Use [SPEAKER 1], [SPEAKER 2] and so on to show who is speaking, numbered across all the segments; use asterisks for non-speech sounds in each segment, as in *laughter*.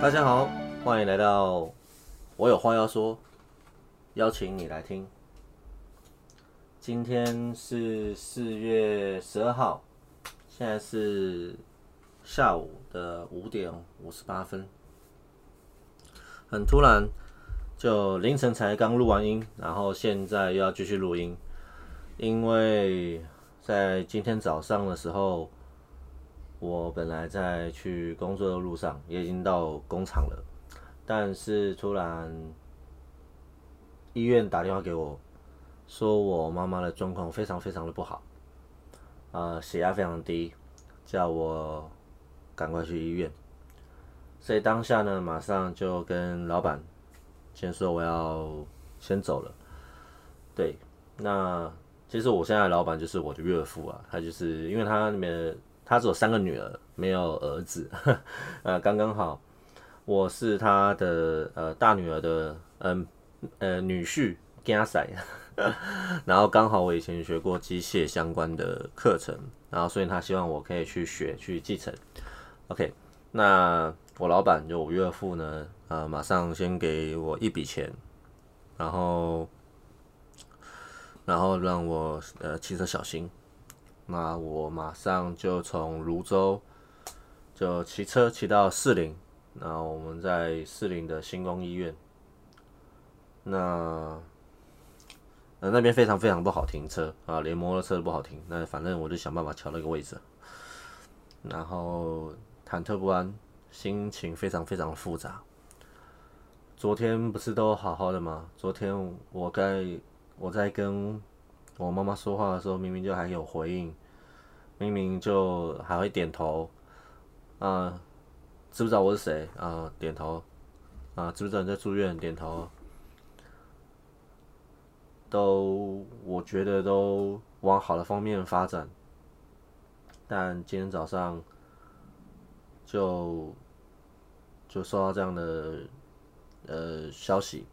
[SPEAKER 1] 大家好，欢迎来到我有话要说，邀请你来听。今天是四月十二号，现在是下午的五点五十八分，很突然，就凌晨才刚录完音，然后现在又要继续录音，因为在今天早上的时候。我本来在去工作的路上，也已经到工厂了，但是突然医院打电话给我，说我妈妈的状况非常非常的不好，呃，血压非常低，叫我赶快去医院。所以当下呢，马上就跟老板先说我要先走了。对，那其实我现在老板就是我的岳父啊，他就是因为他那边。他只有三个女儿，没有儿子，*laughs* 呃，刚刚好，我是他的呃大女儿的嗯呃女婿，加仔，*laughs* 然后刚好我以前学过机械相关的课程，然后所以他希望我可以去学去继承，OK，那我老板就我岳父呢，呃，马上先给我一笔钱，然后然后让我呃骑车小心。那我马上就从泸州就骑车骑到士林，那我们在士林的星光医院，那呃那边非常非常不好停车啊，连摩托车都不好停。那反正我就想办法调了个位置，然后忐忑不安，心情非常非常复杂。昨天不是都好好的吗？昨天我该我在跟我妈妈说话的时候，明明就还有回应。明明就还会点头，啊，知不知道我是谁？啊，点头，啊，知不知道你在住院？点头，都我觉得都往好的方面发展，但今天早上就就收到这样的呃消息，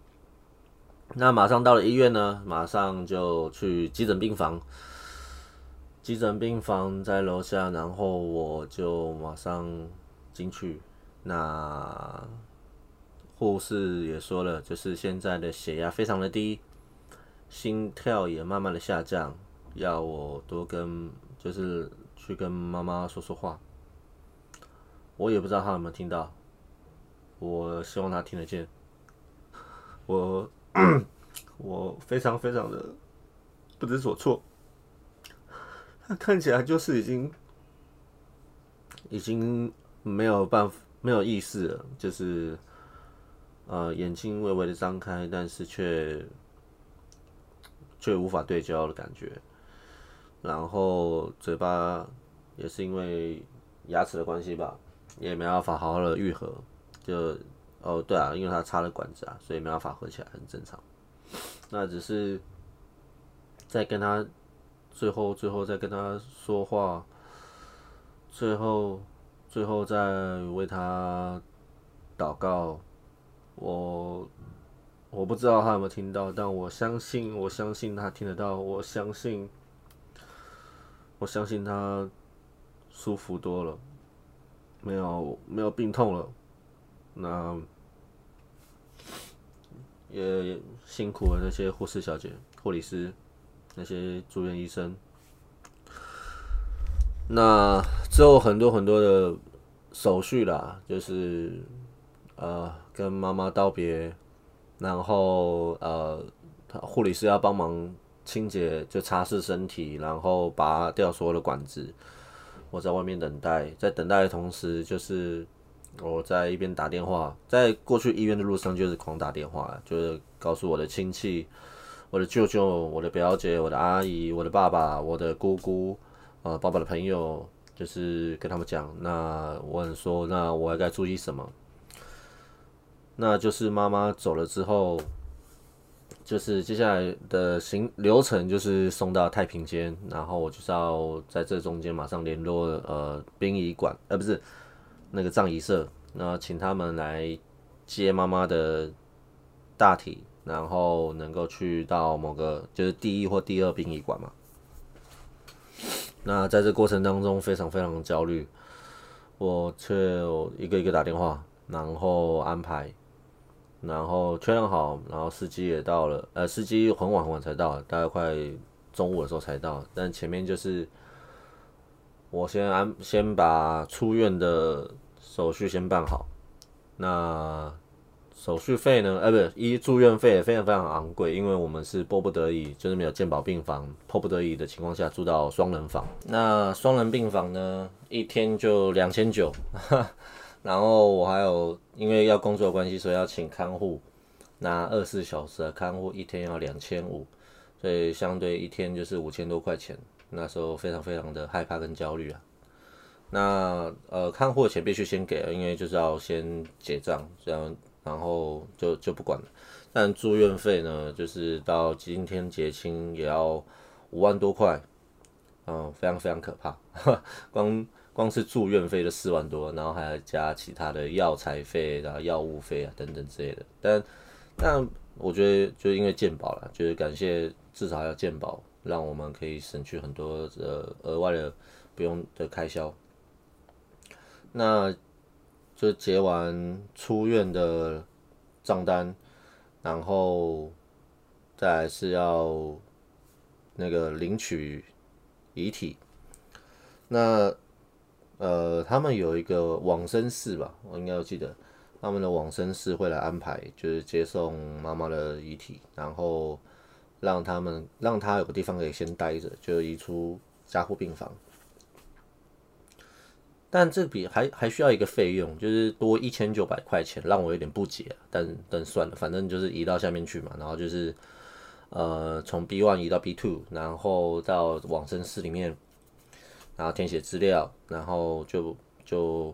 [SPEAKER 1] 那马上到了医院呢，马上就去急诊病房。急诊病房在楼下，然后我就马上进去。那护士也说了，就是现在的血压非常的低，心跳也慢慢的下降，要我多跟就是去跟妈妈说说话。我也不知道她有没有听到，我希望她听得见。*laughs* 我 *clears throat* 我非常非常的不知所措。他看起来就是已经已经没有办法没有意识了，就是呃眼睛微微的张开，但是却却无法对焦的感觉，然后嘴巴也是因为牙齿的关系吧，也没办法好好的愈合，就哦对啊，因为他插了管子啊，所以没办法合起来，很正常。那只是在跟他。最后，最后再跟他说话，最后，最后再为他祷告。我我不知道他有没有听到，但我相信，我相信他听得到。我相信，我相信他舒服多了，没有没有病痛了。那也辛苦了那些护士小姐、护理师。那些住院医生，那之后很多很多的手续啦，就是呃跟妈妈道别，然后呃护理师要帮忙清洁，就擦拭身体，然后拔掉所有的管子。我在外面等待，在等待的同时，就是我在一边打电话，在过去医院的路上就是狂打电话，就是告诉我的亲戚。我的舅舅、我的表姐、我的阿姨、我的爸爸、我的姑姑，呃，爸爸的朋友，就是跟他们讲，那我说，那我还该注意什么？那就是妈妈走了之后，就是接下来的行流程就是送到太平间，然后我就是要在这中间马上联络呃殡仪馆，呃不是那个葬仪社，那请他们来接妈妈的大体。然后能够去到某个就是第一或第二殡仪馆嘛？那在这过程当中非常非常焦虑，我却一个一个打电话，然后安排，然后确认好，然后司机也到了，呃，司机很晚很晚才到，大概快中午的时候才到，但前面就是我先安先把出院的手续先办好，那。手续费呢？呃，不是，一住院费也非常非常昂贵，因为我们是迫不得已，就是没有健保病房，迫不得已的情况下住到双人房。那双人病房呢，一天就两千九，*laughs* 然后我还有因为要工作关系，所以要请看护，那二十四小时的看护一天要两千五，所以相对一天就是五千多块钱。那时候非常非常的害怕跟焦虑啊。那呃，看货的钱必须先给，因为就是要先结账，这样。然后就就不管了，但住院费呢，就是到今天结清也要五万多块，嗯，非常非常可怕，*laughs* 光光是住院费就四万多，然后还要加其他的药材费，然后药物费啊等等之类的。但但我觉得就因为健保了，就是感谢至少要健保，让我们可以省去很多呃额外的不用的开销。那。就结完出院的账单，然后再来是要那个领取遗体。那呃，他们有一个往生室吧，我应该要记得，他们的往生室会来安排，就是接送妈妈的遗体，然后让他们让他有个地方可以先待着，就移出加护病房。但这笔还还需要一个费用，就是多一千九百块钱，让我有点不解。但但算了，反正就是移到下面去嘛。然后就是呃，从 B one 移到 B two，然后到往生室里面，然后填写资料，然后就就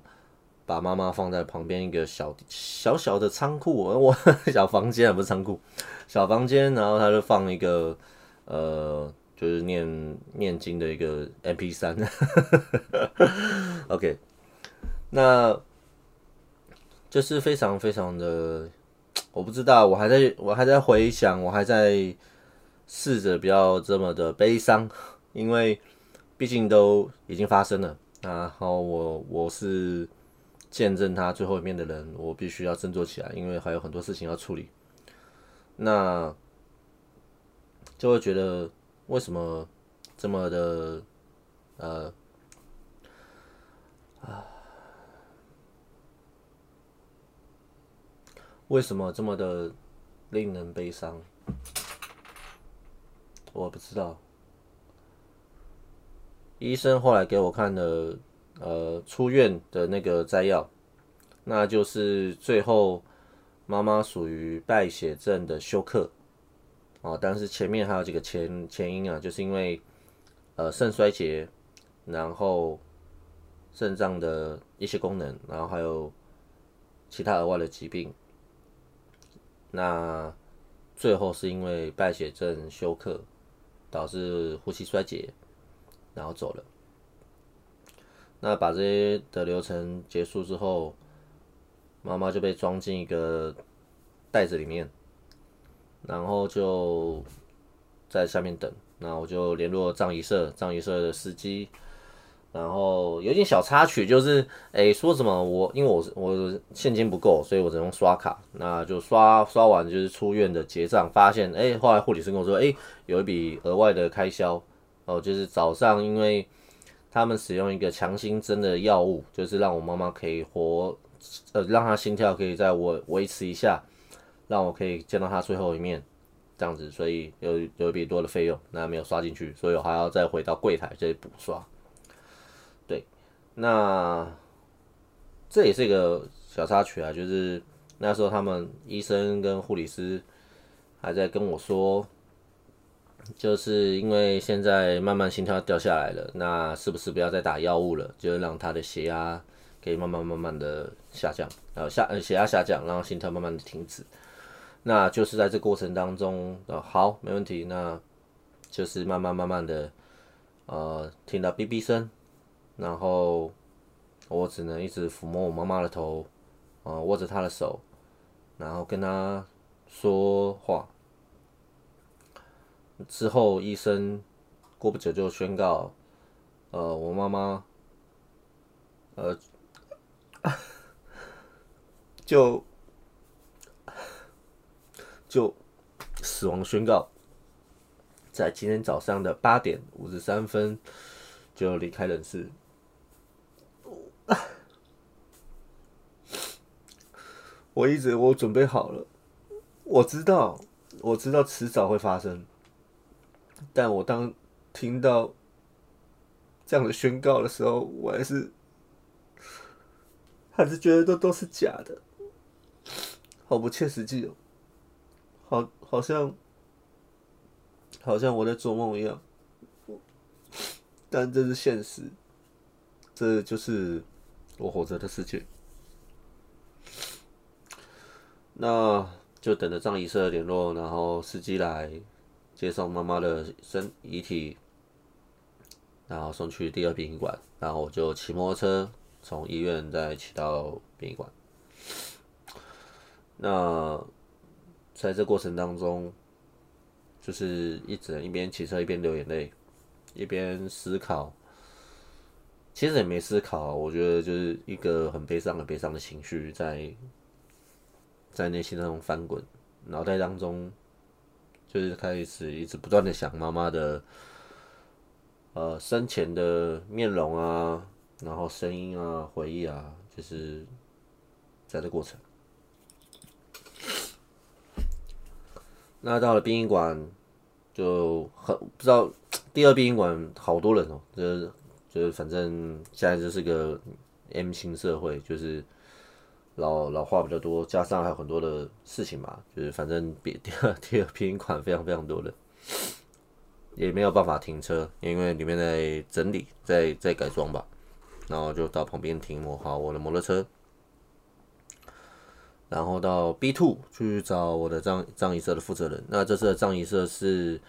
[SPEAKER 1] 把妈妈放在旁边一个小小小的仓库，*laughs* 我小房间，不是仓库，小房间，然后他就放一个呃。就是念念经的一个 M P 三，*laughs* OK，那就是非常非常的，我不知道，我还在我还在回想，我还在试着不要这么的悲伤，*laughs* 因为毕竟都已经发生了，然后我我是见证他最后一面的人，我必须要振作起来，因为还有很多事情要处理，那就会觉得。为什么这么的呃啊？为什么这么的令人悲伤？我不知道。医生后来给我看的呃出院的那个摘要，那就是最后妈妈属于败血症的休克。哦，但是前面还有几个前前因啊，就是因为呃肾衰竭，然后肾脏的一些功能，然后还有其他额外的疾病，那最后是因为败血症休克，导致呼吸衰竭，然后走了。那把这些的流程结束之后，妈妈就被装进一个袋子里面。然后就在下面等，那我就联络葬仪社，葬仪社的司机。然后有点小插曲，就是哎说什么我因为我是我现金不够，所以我只能刷卡。那就刷刷完就是出院的结账，发现哎后来护理师跟我说，哎有一笔额外的开销哦，就是早上因为他们使用一个强心针的药物，就是让我妈妈可以活，呃让她心跳可以在我维持一下。让我可以见到她最后一面，这样子，所以有有一笔多的费用，那没有刷进去，所以我还要再回到柜台再补刷。对，那这也是一个小插曲啊，就是那时候他们医生跟护理师还在跟我说，就是因为现在慢慢心跳掉下来了，那是不是不要再打药物了，就让他的血压可以慢慢慢慢的下降，然后下呃血压下降，然后心跳慢慢的停止。那就是在这过程当中，呃，好，没问题。那就是慢慢慢慢的，呃，听到哔哔声，然后我只能一直抚摸我妈妈的头，呃，握着她的手，然后跟她说话。之后医生过不久就宣告，呃，我妈妈，呃。*laughs* 就就死亡宣告，在今天早上的八点五十三分就离开人世。我一直我准备好了，我知道我知道迟早会发生，但我当听到这样的宣告的时候，我还是还是觉得都都是假的，好不切实际哦，好好像好像我在做梦一样，但这是现实，这就是我活着的世界。那就等着葬仪社联络，然后司机来接送妈妈的身遗体，然后送去第二殡仪馆，然后我就骑摩托车从医院再骑到殡仪馆。那在这过程当中，就是一直一边骑车一边流眼泪，一边思考。其实也没思考，我觉得就是一个很悲伤、很悲伤的情绪在。在内心当中翻滚，脑袋当中就是开始一直不断的想妈妈的呃生前的面容啊，然后声音啊，回忆啊，就是在这过程。那到了殡仪馆，就很不知道第二殡仪馆好多人哦，就是就是反正现在就是个 M 型社会，就是。老老话比较多，加上还有很多的事情嘛，就是反正比第二第二批款非常非常多的，也没有办法停车，因为里面在整理，在在改装吧，然后就到旁边停我好我的摩托车，然后到 B two 去找我的藏藏仪社的负责人。那这次的藏仪社是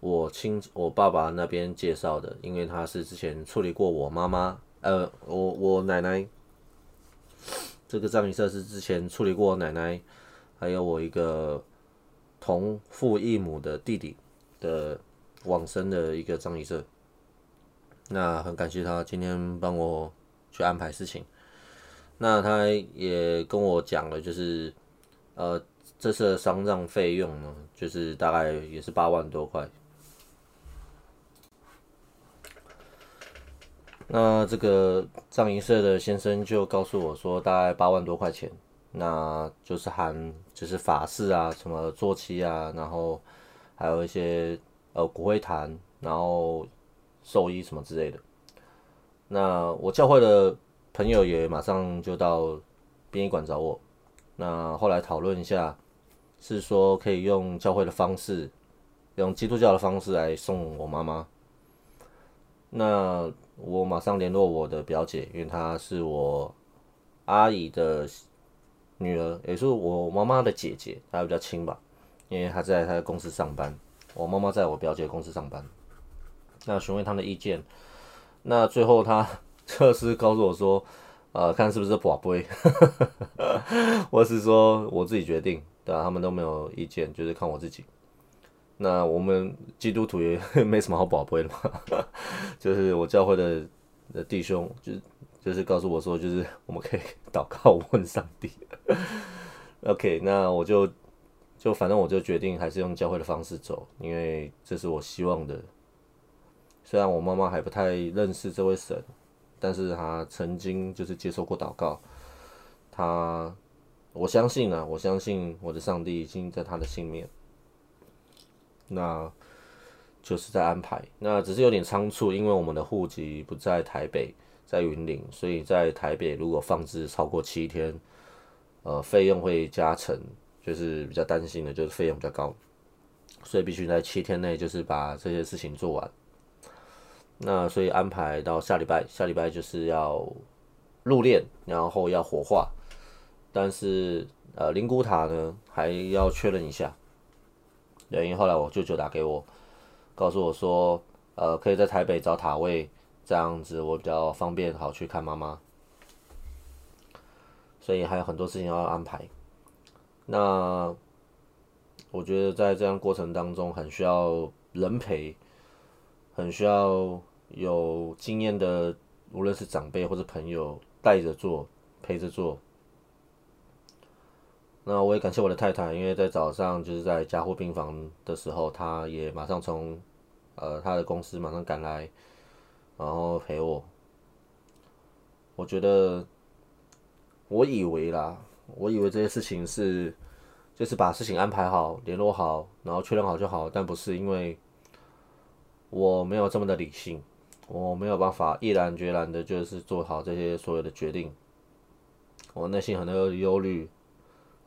[SPEAKER 1] 我亲我爸爸那边介绍的，因为他是之前处理过我妈妈，呃，我我奶奶。这个葬仪社是之前处理过我奶奶，还有我一个同父异母的弟弟的往生的一个葬仪社。那很感谢他今天帮我去安排事情。那他也跟我讲了，就是呃，这次的丧葬费用呢，就是大概也是八万多块。那这个藏银社的先生就告诉我说，大概八万多块钱，那就是含就是法事啊，什么坐期啊，然后还有一些呃骨灰坛，然后寿衣什么之类的。那我教会的朋友也马上就到殡仪馆找我，那后来讨论一下，是说可以用教会的方式，用基督教的方式来送我妈妈。那我马上联络我的表姐，因为她是我阿姨的女儿，也是我妈妈的姐姐，她比较亲吧，因为她在她的公司上班，我妈妈在我表姐公司上班。那询问他的意见，那最后他 *laughs* 测试告诉我说，呃，看是不是宝贝，*laughs* 我是说我自己决定，对啊，他们都没有意见，就是看我自己。那我们基督徒也 *laughs* 没什么好宝贝的嘛，*laughs* 就是我教会的的弟兄，就是就是告诉我说，就是我们可以 *laughs* 祷告问上帝。OK，那我就就反正我就决定还是用教会的方式走，因为这是我希望的。虽然我妈妈还不太认识这位神，但是她曾经就是接受过祷告，她我相信啊，我相信我的上帝已经在她的心面。那就是在安排，那只是有点仓促，因为我们的户籍不在台北，在云林，所以在台北如果放置超过七天，呃，费用会加成，就是比较担心的，就是费用比较高，所以必须在七天内就是把这些事情做完。那所以安排到下礼拜，下礼拜就是要入殓，然后要火化，但是呃灵骨塔呢还要确认一下。原，因后来我舅舅打给我，告诉我说，呃，可以在台北找塔位，这样子我比较方便，好去看妈妈。所以还有很多事情要安排。那我觉得在这样过程当中，很需要人陪，很需要有经验的，无论是长辈或者朋友带着做，陪着做。那我也感谢我的太太，因为在早上就是在加护病房的时候，她也马上从呃她的公司马上赶来，然后陪我。我觉得，我以为啦，我以为这些事情是就是把事情安排好、联络好，然后确认好就好，但不是因为我没有这么的理性，我没有办法毅然决然的，就是做好这些所有的决定。我内心很多的忧虑。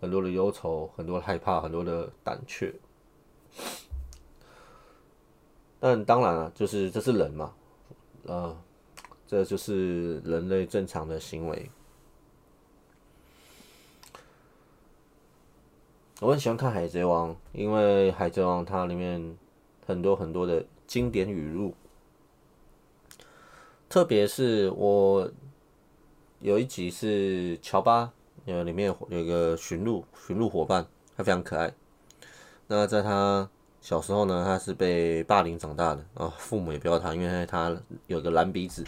[SPEAKER 1] 很多的忧愁，很多害怕，很多的胆怯。但当然了，就是这是人嘛，呃，这就是人类正常的行为。我很喜欢看《海贼王》，因为《海贼王》它里面很多很多的经典语录，特别是我有一集是乔巴。因为里面有一个驯鹿，驯鹿伙伴，他非常可爱。那在他小时候呢，他是被霸凌长大的啊，父母也不要他，因为他有个蓝鼻子。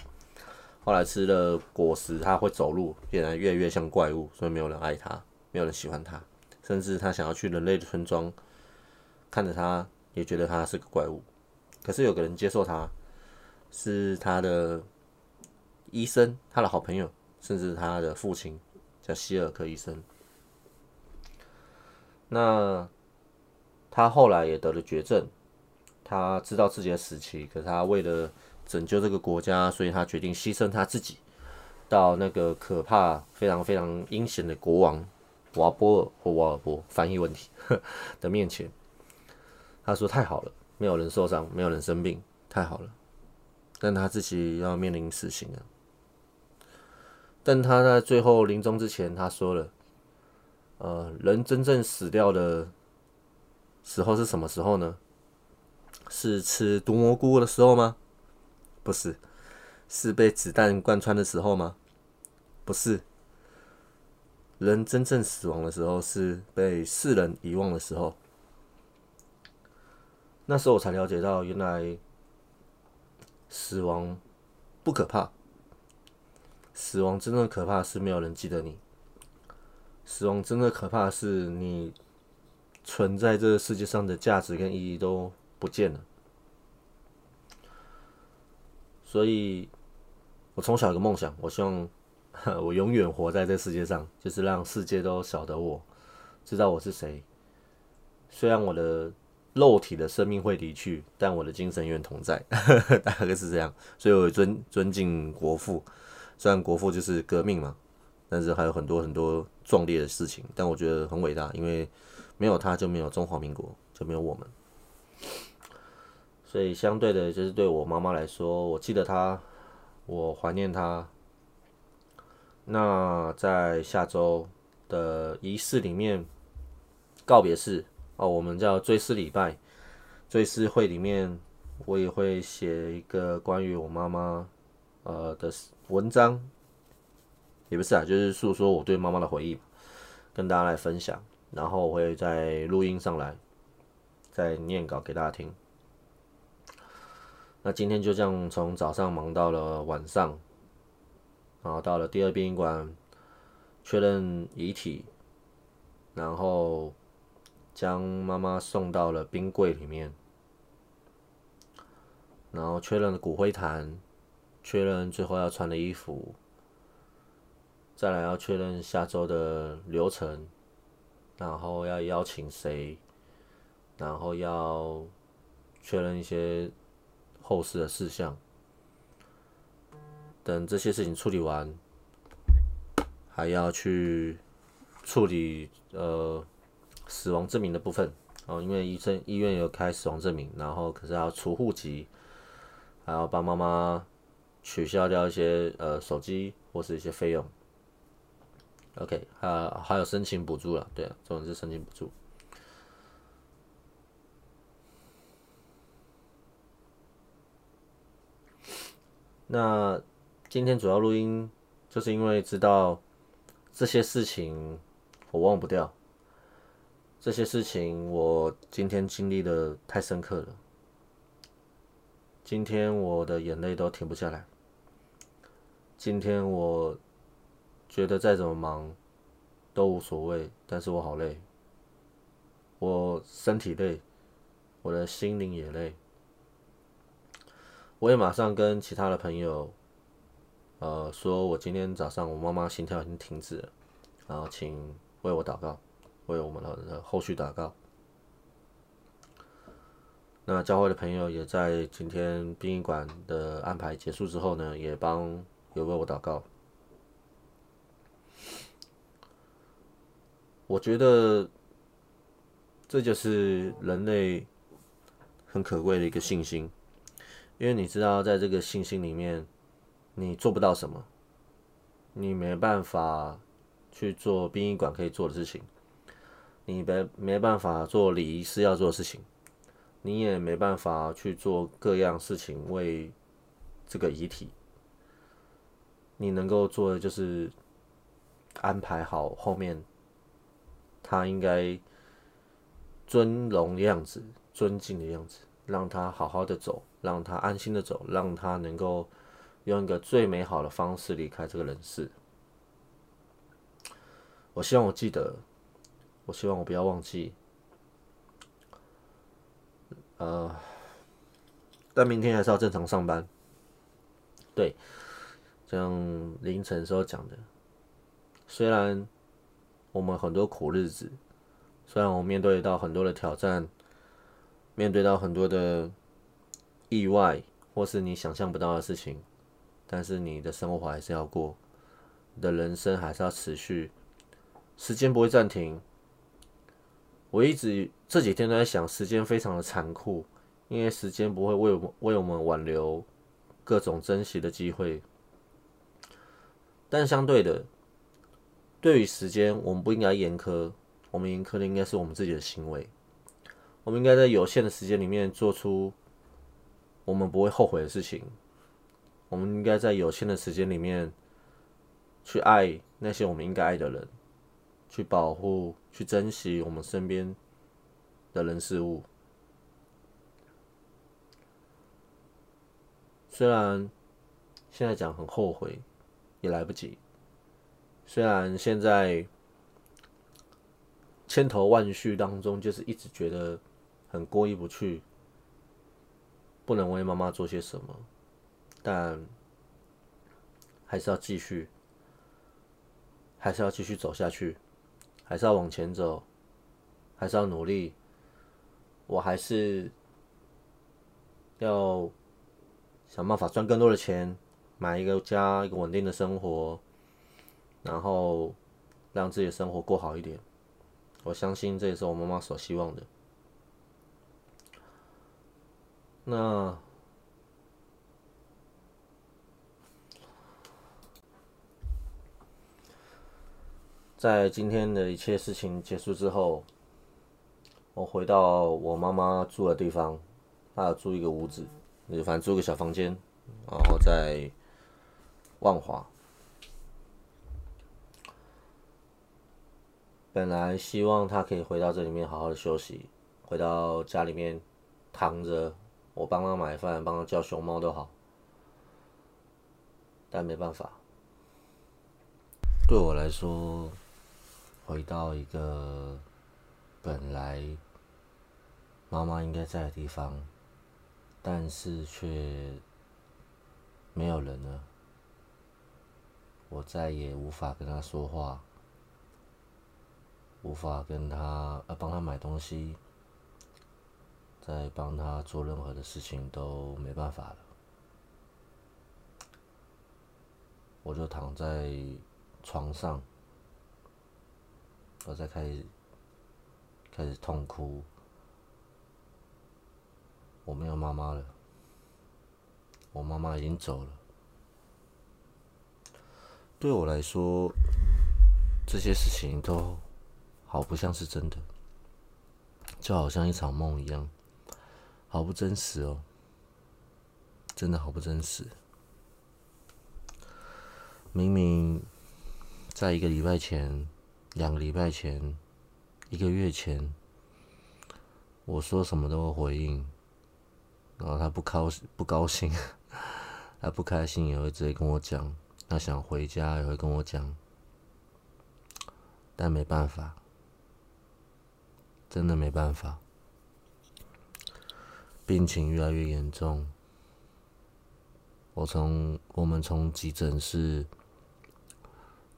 [SPEAKER 1] 后来吃了果实，他会走路，变得越来越像怪物，所以没有人爱他，没有人喜欢他，甚至他想要去人类的村庄，看着他也觉得他是个怪物。可是有个人接受他，是他的医生，他的好朋友，甚至他的父亲。叫希尔克医生，那他后来也得了绝症，他知道自己的死期，可是他为了拯救这个国家，所以他决定牺牲他自己，到那个可怕、非常非常阴险的国王瓦波尔或瓦尔波翻译问题的面前。他说：“太好了，没有人受伤，没有人生病，太好了。”但他自己要面临死刑了。但他在最后临终之前，他说了：“呃，人真正死掉的时候是什么时候呢？是吃毒蘑菇的时候吗？不是，是被子弹贯穿的时候吗？不是。人真正死亡的时候是被世人遗忘的时候。那时候我才了解到，原来死亡不可怕。”死亡真正可怕是没有人记得你。死亡真的可怕是你存在这个世界上的价值跟意义都不见了。所以，我从小有个梦想，我希望 *laughs* 我永远活在这世界上，就是让世界都晓得我，知道我是谁。虽然我的肉体的生命会离去，但我的精神永远同在，*laughs* 大概是这样。所以我尊尊敬国父。虽然国父就是革命嘛，但是还有很多很多壮烈的事情，但我觉得很伟大，因为没有他就没有中华民国，就没有我们。所以相对的，就是对我妈妈来说，我记得她，我怀念她。那在下周的仪式里面，告别式哦，我们叫追思礼拜，追思会里面，我也会写一个关于我妈妈。呃的文章也不是啊，就是诉说我对妈妈的回忆，跟大家来分享。然后我会在录音上来，再念稿给大家听。那今天就这样从早上忙到了晚上，然后到了第二殡仪馆确认遗体，然后将妈妈送到了冰柜里面，然后确认了骨灰坛。确认最后要穿的衣服，再来要确认下周的流程，然后要邀请谁，然后要确认一些后事的事项。等这些事情处理完，还要去处理呃死亡证明的部分哦，因为医生医院有开死亡证明，然后可是要除户籍，还要帮妈妈。取消掉一些呃手机或是一些费用，OK，还还有申请补助了，对啊，这种是申请补助。那今天主要录音，就是因为知道这些事情我忘不掉，这些事情我今天经历的太深刻了，今天我的眼泪都停不下来。今天我觉得再怎么忙，都无所谓，但是我好累，我身体累，我的心灵也累。我也马上跟其他的朋友，呃，说我今天早上我妈妈心跳已经停止了，然后请为我祷告，为我们的后续祷告。那教会的朋友也在今天殡仪馆的安排结束之后呢，也帮有为我祷告。我觉得这就是人类很可贵的一个信心，因为你知道，在这个信心里面，你做不到什么，你没办法去做殡仪馆可以做的事情，你没没办法做礼仪师要做的事情。你也没办法去做各样事情为这个遗体，你能够做的就是安排好后面他应该尊荣的样子、尊敬的样子，让他好好的走，让他安心的走，让他能够用一个最美好的方式离开这个人世。我希望我记得，我希望我不要忘记。呃，但明天还是要正常上班。对，像凌晨时候讲的，虽然我们很多苦日子，虽然我们面对到很多的挑战，面对到很多的意外或是你想象不到的事情，但是你的生活还是要过，你的人生还是要持续，时间不会暂停。我一直这几天都在想，时间非常的残酷，因为时间不会为我们为我们挽留各种珍惜的机会。但相对的，对于时间，我们不应该严苛，我们严苛的应该是我们自己的行为。我们应该在有限的时间里面做出我们不会后悔的事情。我们应该在有限的时间里面去爱那些我们应该爱的人。去保护、去珍惜我们身边的人事物。虽然现在讲很后悔，也来不及。虽然现在千头万绪当中，就是一直觉得很过意不去，不能为妈妈做些什么，但还是要继续，还是要继续走下去。还是要往前走，还是要努力。我还是要想办法赚更多的钱，买一个家，一个稳定的生活，然后让自己的生活过好一点。我相信这也是我妈妈所希望的。那。在今天的一切事情结束之后，我回到我妈妈住的地方，她有租一个屋子，反正租个小房间，然后在万华。本来希望他可以回到这里面好好的休息，回到家里面躺着，我帮他买饭，帮他叫熊猫都好，但没办法，对我来说。回到一个本来妈妈应该在的地方，但是却没有人了。我再也无法跟他说话，无法跟他呃帮他买东西，再帮他做任何的事情都没办法了。我就躺在床上。我在开始开始痛哭，我没有妈妈了，我妈妈已经走了。对我来说，这些事情都好不像是真的，就好像一场梦一样，好不真实哦，真的好不真实。明明在一个礼拜前。两个礼拜前，一个月前，我说什么都会回应，然后他不高兴不高兴，*laughs* 他不开心也会直接跟我讲，他想回家也会跟我讲，但没办法，真的没办法，病情越来越严重。我从我们从急诊室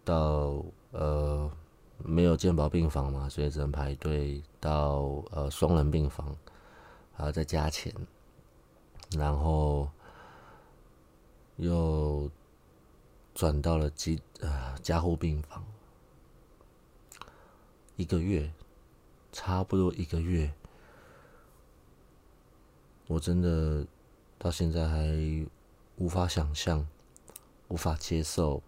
[SPEAKER 1] 到呃没有健保病房嘛，所以只能排队到呃双人病房，还要再加钱，然后又转到了急呃加护病房，一个月，差不多一个月，我真的到现在还。无法想象，无法接受，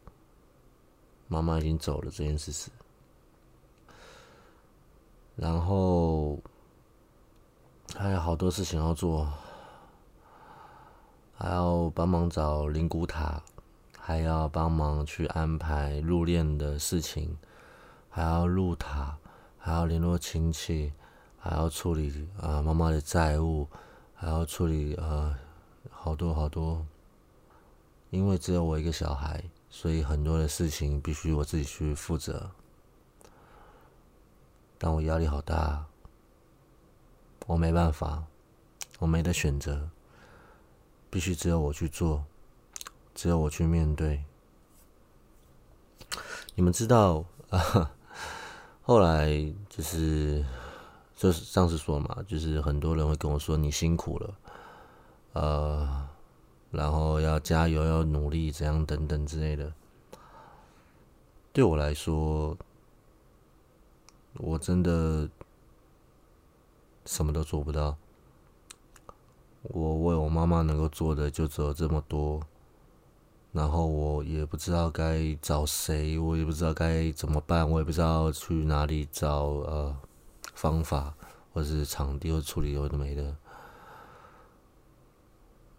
[SPEAKER 1] 妈妈已经走了这件事实。然后还有好多事情要做，还要帮忙找灵骨塔，还要帮忙去安排入殓的事情，还要入塔，还要联络亲戚，还要处理啊妈妈的债务，还要处理啊好多好多。因为只有我一个小孩，所以很多的事情必须我自己去负责。但我压力好大，我没办法，我没得选择，必须只有我去做，只有我去面对。你们知道啊？后来就是就是上次说嘛，就是很多人会跟我说你辛苦了，呃。然后要加油，要努力，怎样等等之类的。对我来说，我真的什么都做不到。我为我妈妈能够做的就只有这么多。然后我也不知道该找谁，我也不知道该怎么办，我也不知道去哪里找呃方法，或者是场地，或处理有的没的。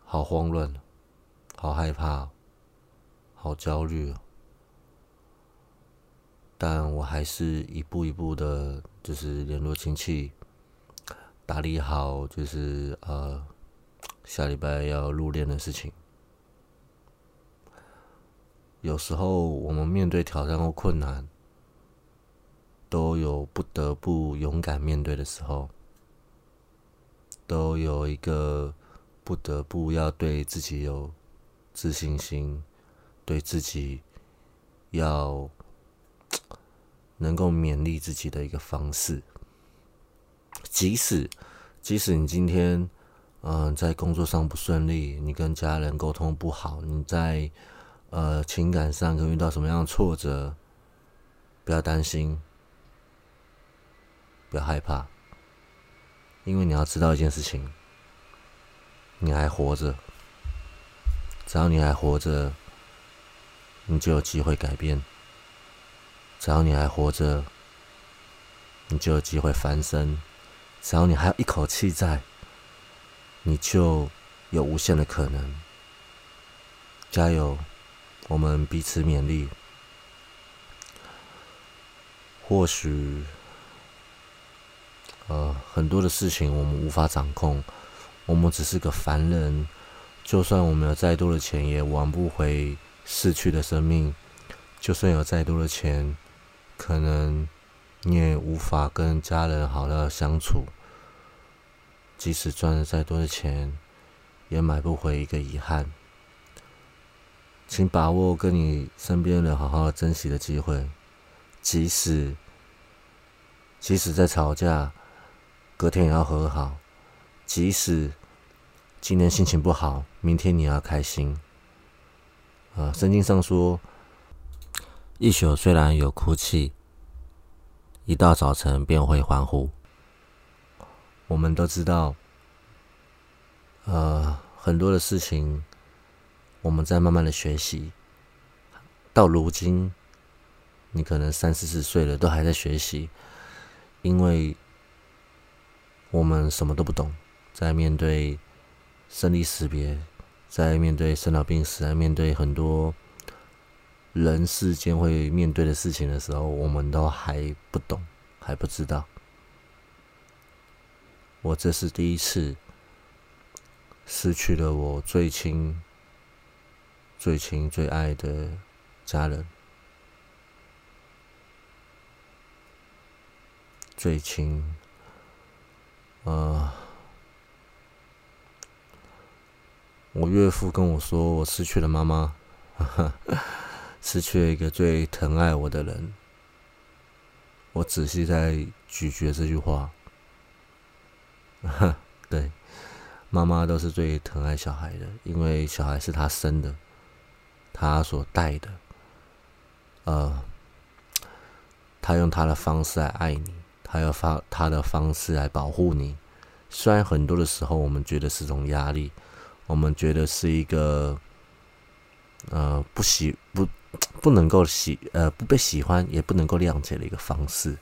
[SPEAKER 1] 好慌乱，好害怕，好焦虑，但我还是一步一步的，就是联络亲戚，打理好，就是呃下礼拜要入殓的事情。有时候我们面对挑战或困难，都有不得不勇敢面对的时候，都有一个。不得不要对自己有自信心，对自己要能够勉励自己的一个方式。即使即使你今天嗯在工作上不顺利，你跟家人沟通不好，你在呃情感上可能遇到什么样的挫折，不要担心，不要害怕，因为你要知道一件事情。你还活着，只要你还活着，你就有机会改变；只要你还活着，你就有机会翻身；只要你还有一口气在，你就有无限的可能。加油，我们彼此勉励。或许，呃，很多的事情我们无法掌控。我们只是个凡人，就算我们有再多的钱，也挽不回逝去的生命；就算有再多的钱，可能你也无法跟家人好好相处。即使赚了再多的钱，也买不回一个遗憾。请把握跟你身边人好好珍惜的机会，即使即使在吵架，隔天也要和好；即使今天心情不好，明天你要开心。啊，圣经上说，一宿虽然有哭泣，一到早晨便会欢呼。我们都知道，呃，很多的事情，我们在慢慢的学习。到如今，你可能三四十岁了，都还在学习，因为我们什么都不懂，在面对。生离死别，在面对生老病死，在面对很多人世间会面对的事情的时候，我们都还不懂，还不知道。我这是第一次失去了我最亲、最亲、最爱的家人。最亲。呃，我岳父跟我说，我失去了妈妈，*laughs* 失去了一个最疼爱我的人。我仔细在咀嚼这句话，*laughs* 对，妈妈都是最疼爱小孩的，因为小孩是他生的，他所带的，呃，他用他的方式来爱你。他要发他的方式来保护你，虽然很多的时候我们觉得是种压力，我们觉得是一个呃不喜不不能够喜呃不被喜欢也不能够谅解的一个方式，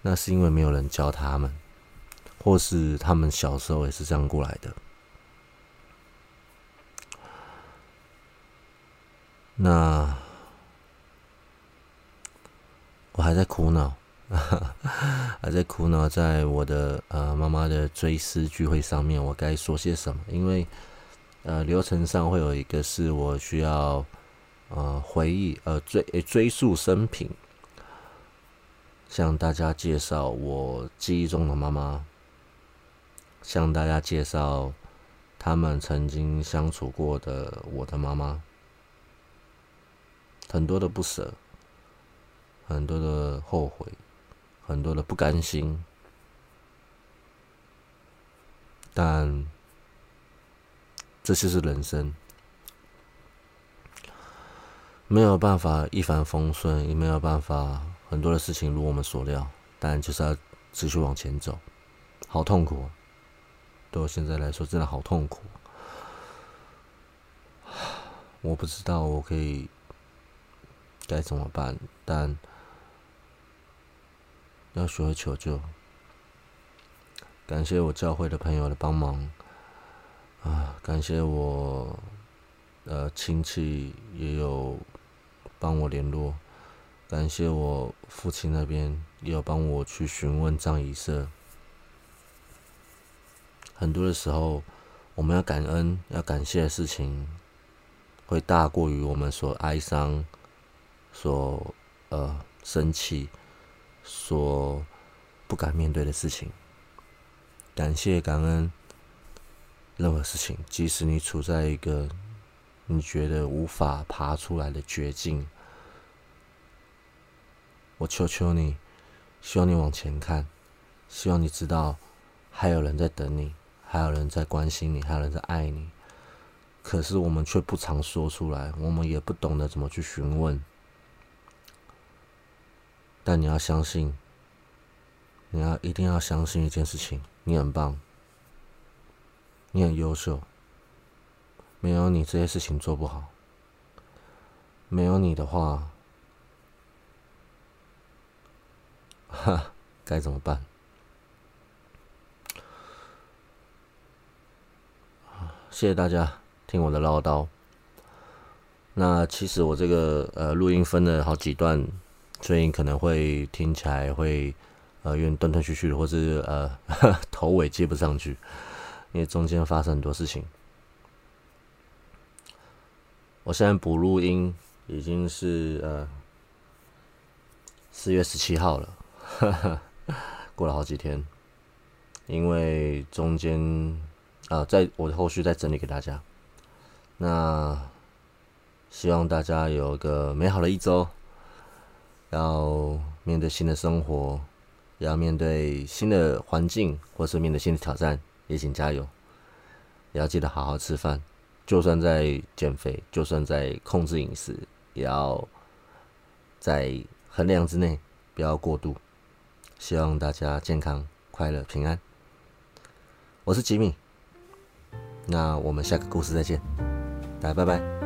[SPEAKER 1] 那是因为没有人教他们，或是他们小时候也是这样过来的。那我还在苦恼。还在苦恼，在我的呃妈妈的追思聚会上面，我该说些什么？因为呃流程上会有一个是我需要呃回忆呃追追溯生平，向大家介绍我记忆中的妈妈，向大家介绍他们曾经相处过的我的妈妈，很多的不舍，很多的后悔。很多的不甘心，但这就是人生，没有办法一帆风顺，也没有办法很多的事情如我们所料，但就是要持续往前走，好痛苦，对我现在来说真的好痛苦，我不知道我可以该怎么办，但。要学会求救。感谢我教会的朋友的帮忙，啊，感谢我，呃，亲戚也有帮我联络，感谢我父亲那边也有帮我去询问葬仪社。很多的时候，我们要感恩、要感谢的事情，会大过于我们所哀伤、所呃生气。所不敢面对的事情，感谢感恩，任何事情，即使你处在一个你觉得无法爬出来的绝境，我求求你，希望你往前看，希望你知道还有人在等你，还有人在关心你，还有人在爱你。可是我们却不常说出来，我们也不懂得怎么去询问。但你要相信，你要一定要相信一件事情：你很棒，你很优秀，没有你这些事情做不好。没有你的话，哈，该怎么办？谢谢大家听我的唠叨。那其实我这个呃录音分了好几段。所以可能会听起来会呃有点断断续续的，或是呃头尾接不上去，因为中间发生很多事情。我现在补录音已经是呃四月十七号了，*laughs* 过了好几天，因为中间啊在我后续再整理给大家。那希望大家有个美好的一周。要面对新的生活，要面对新的环境，或是面对新的挑战，也请加油。也要记得好好吃饭，就算在减肥，就算在控制饮食，也要在衡量之内，不要过度。希望大家健康、快乐、平安。我是吉米，那我们下个故事再见，大家拜拜。